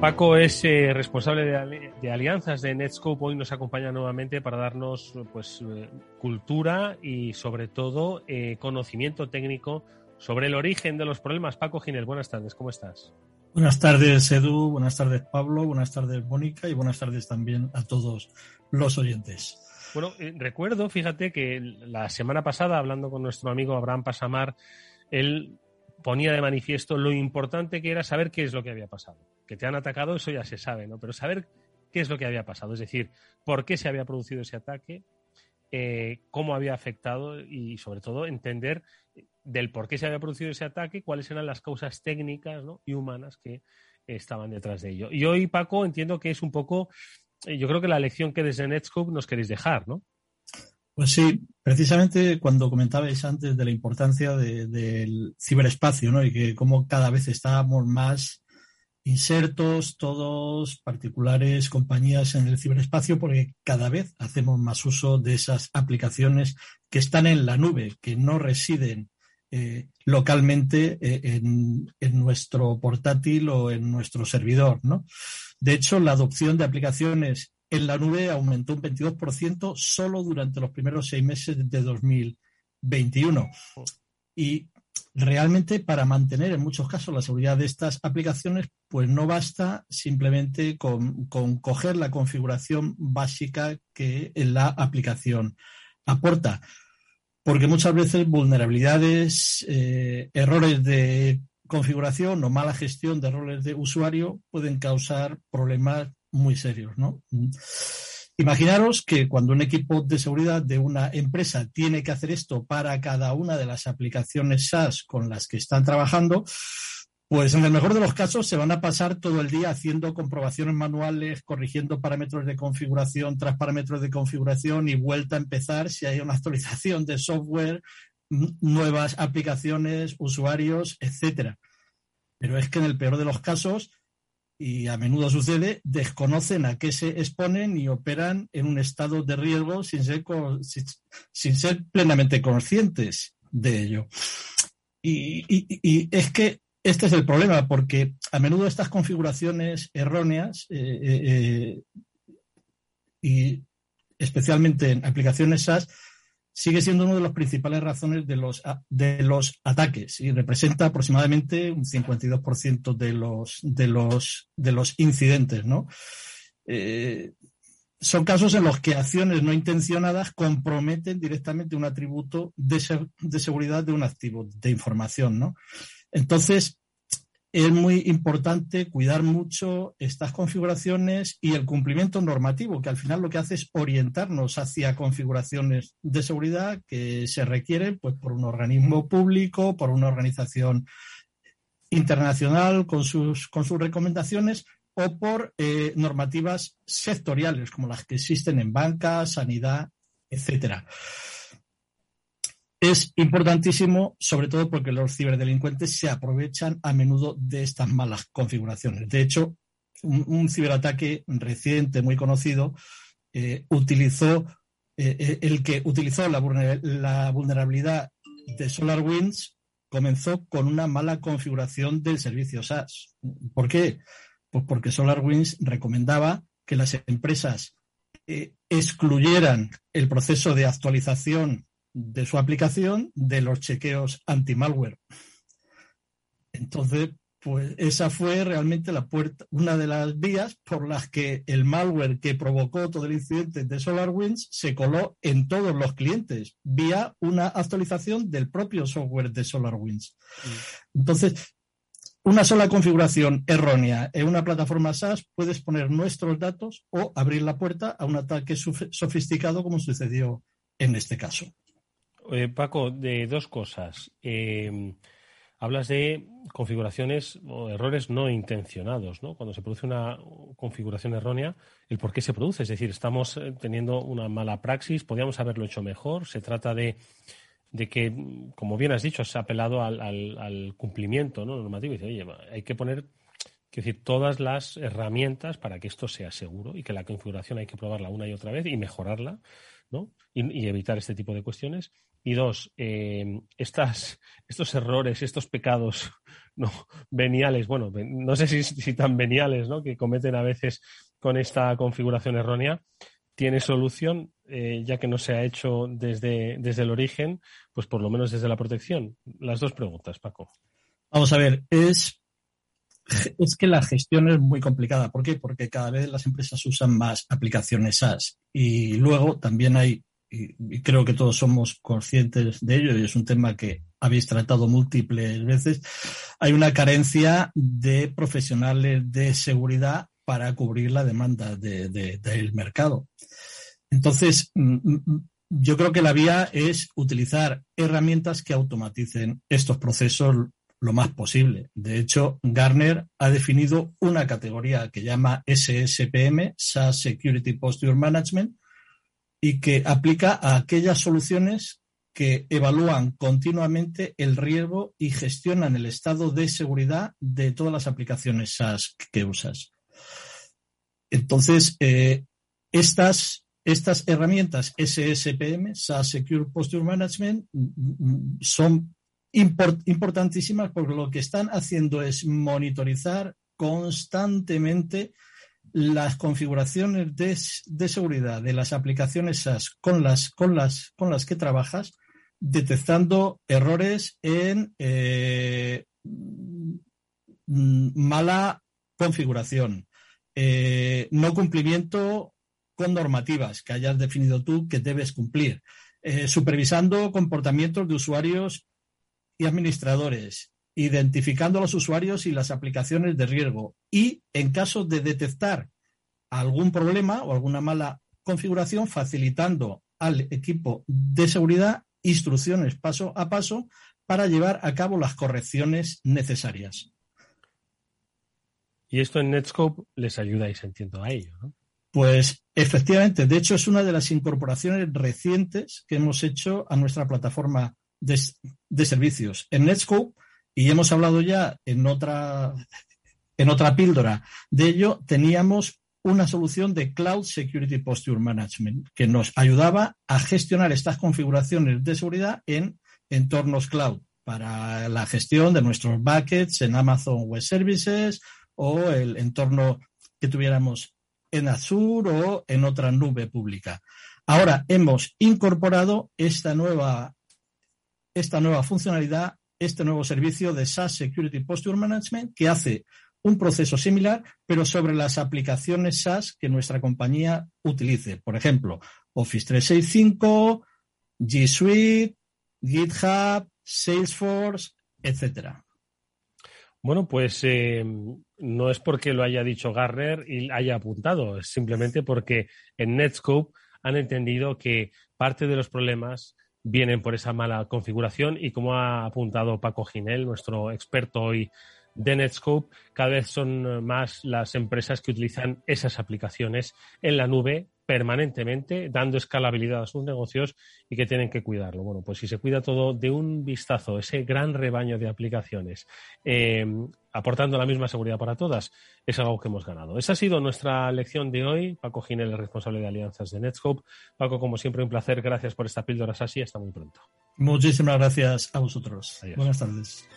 Paco es eh, responsable de, alianzas de Netscope. Hoy nos acompaña nuevamente para darnos pues, eh, cultura y sobre todo eh, conocimiento técnico sobre el origen de los problemas. Paco Ginel, buenas tardes, ¿cómo estás? Buenas tardes, Edu, buenas tardes, Pablo, buenas tardes, Mónica, y buenas tardes también a todos los oyentes. Bueno, recuerdo, fíjate que la semana pasada, hablando con nuestro amigo Abraham Pasamar, él ponía de manifiesto lo importante que era saber qué es lo que había pasado. Que te han atacado, eso ya se sabe, ¿no? Pero saber qué es lo que había pasado, es decir, por qué se había producido ese ataque, eh, cómo había afectado y sobre todo entender del por qué se había producido ese ataque, cuáles eran las causas técnicas y humanas que estaban detrás de ello. Y hoy, Paco, entiendo que es un poco, eh, yo creo que la lección que desde Netscope nos queréis dejar, ¿no? Pues sí, precisamente cuando comentabais antes de la importancia del ciberespacio, ¿no? Y que como cada vez estábamos más insertos, todos particulares, compañías en el ciberespacio, porque cada vez hacemos más uso de esas aplicaciones que están en la nube, que no residen eh, localmente eh, en, nuestro portátil o en nuestro servidor, ¿no? De hecho, la adopción de aplicaciones en la nube aumentó un 22% solo durante los primeros seis meses de 2021. Y realmente para mantener en muchos casos la seguridad de estas aplicaciones, pues no basta simplemente con, coger la configuración básica que la aplicación aporta. Porque muchas veces vulnerabilidades, eh, errores de configuración o mala gestión de errores de usuario pueden causar problemas muy serios, ¿no? Imaginaros que cuando un equipo de seguridad de una empresa tiene que hacer esto para cada una de las aplicaciones SaaS con las que están trabajando, pues en el mejor de los casos se van a pasar todo el día haciendo comprobaciones manuales, corrigiendo parámetros de configuración tras parámetros de configuración y vuelta a empezar si hay una actualización de software, nuevas aplicaciones, usuarios, etcétera. Pero es que en el peor de los casos y a menudo sucede, desconocen a qué se exponen y operan en un estado de riesgo sin ser, sin, ser plenamente conscientes de ello. Y, es que este es el problema, porque a menudo estas configuraciones erróneas eh, eh, eh, y especialmente en aplicaciones SaaS sigue siendo una de las principales razones de los, de los ataques y representa aproximadamente un 52% de los, de, los, de los incidentes. ¿no? Eh, son casos en los que acciones no intencionadas comprometen directamente un atributo de, de seguridad de un activo de información. ¿no? Entonces, es muy importante cuidar mucho estas configuraciones y el cumplimiento normativo, que al final lo que hace es orientarnos hacia configuraciones de seguridad que se requieren pues, por un organismo público, por una organización internacional con sus, con sus recomendaciones o por eh, normativas sectoriales como las que existen en banca, sanidad, etcétera es importantísimo, sobre todo porque los ciberdelincuentes se aprovechan a menudo de estas malas configuraciones. De hecho, un, ciberataque reciente, muy conocido, eh, utilizó eh, eh, el que utilizó la, la vulnerabilidad de SolarWinds comenzó con una mala configuración del servicio SaaS. ¿Por qué? Pues porque SolarWinds recomendaba que las empresas excluyeran el proceso de actualización de su aplicación de los chequeos anti-malware. Entonces, pues esa fue realmente la puerta, una de las vías por las que el malware que provocó todo el incidente de SolarWinds se coló en todos los clientes vía una actualización del propio software de SolarWinds. Mm. Entonces, una sola configuración errónea en una plataforma SaaS puede exponer nuestros datos o abrir la puerta a un ataque sofisticado como sucedió en este caso. Eh, Paco, de dos cosas. Em, hablas de configuraciones o errores no intencionados, ¿no? Cuando se produce una configuración errónea, el por qué se produce. Es decir, estamos eh, teniendo una mala praxis, podríamos haberlo hecho mejor. Se trata de, que, como bien has dicho, se ha apelado al, cumplimiento ¿no? normativo. Y dice, oye, hay que poner decir, todas las herramientas para que esto sea seguro y que la configuración hay que probarla una y otra vez y mejorarla ¿no? Y, evitar este tipo de cuestiones. Y dos, eh, estas, estos errores, estos pecados no veniales, bueno, no sé si, tan veniales, ¿no? Que cometen a veces con esta configuración errónea, tiene solución, eh, ya que no se ha hecho desde, desde el origen, pues por lo menos desde la protección. Las dos preguntas, Paco. Vamos a ver, es, es que la gestión es muy complicada. ¿Por qué? Porque cada vez las empresas usan más aplicaciones SaaS y luego también hay, y creo que todos somos conscientes de ello, y es un tema que habéis tratado múltiples veces, hay una carencia de profesionales de seguridad para cubrir la demanda del mercado. Entonces, mm, mm, mm, yo creo que la vía es utilizar herramientas que automaticen estos procesos lo más posible. De hecho, Garner ha definido una categoría que llama SSPM, SaaS Security Posture Management, y que aplica a aquellas soluciones que evalúan continuamente el riesgo y gestionan el estado de seguridad de todas las aplicaciones SaaS que usas. Entonces, eh, estas, estas herramientas SSPM, SaaS Secure Posture Management, mm, importantísimas porque lo que están haciendo es monitorizar constantemente las configuraciones de, seguridad de las aplicaciones SaaS con las, con las, con las que trabajas, detectando errores en eh, mala configuración, eh, no cumplimiento con normativas que hayas definido tú que debes cumplir, eh, supervisando comportamientos de usuarios y administradores, identificando a los usuarios y las aplicaciones de riesgo y, en caso de detectar algún problema o alguna mala configuración, facilitando al equipo de seguridad instrucciones paso a paso para llevar a cabo las correcciones necesarias. Y esto en Netscope les ayudáis, entiendo, a ello, ¿no? Pues efectivamente, de hecho es una de las incorporaciones recientes que hemos hecho a nuestra plataforma de, servicios. En Netscope, y hemos hablado ya en otra, en otra píldora de ello, teníamos una solución de Cloud Security Posture Management que nos ayudaba a gestionar estas configuraciones de seguridad en entornos cloud para la gestión de nuestros buckets en Amazon Web Services o el entorno que tuviéramos en Azure o en otra nube pública. Ahora hemos incorporado esta nueva, esta nueva funcionalidad, este nuevo servicio de SaaS Security Posture Management que hace un proceso similar, pero sobre las aplicaciones SaaS que nuestra compañía utilice. Por ejemplo, Office 365, G Suite, GitHub, Salesforce, etcétera. Bueno, pues eh, no es porque lo haya dicho Garner y haya apuntado, es simplemente porque en Netscope han entendido que parte de los problemas vienen por esa mala configuración y como ha apuntado Paco Ginel, nuestro experto hoy de Netscope, cada vez son más las empresas que utilizan esas aplicaciones en la nube permanentemente, dando escalabilidad a sus negocios y que tienen que cuidarlo. Bueno, pues si se cuida todo de un vistazo, ese gran rebaño de aplicaciones, eh, aportando la misma seguridad para todas, es algo que hemos ganado. Esa ha sido nuestra lección de hoy. Paco Ginel, responsable de alianzas de Netscope. Paco, como siempre, un placer. Gracias por esta píldora, Sasi. Hasta muy pronto. Muchísimas gracias a vosotros. Buenas tardes.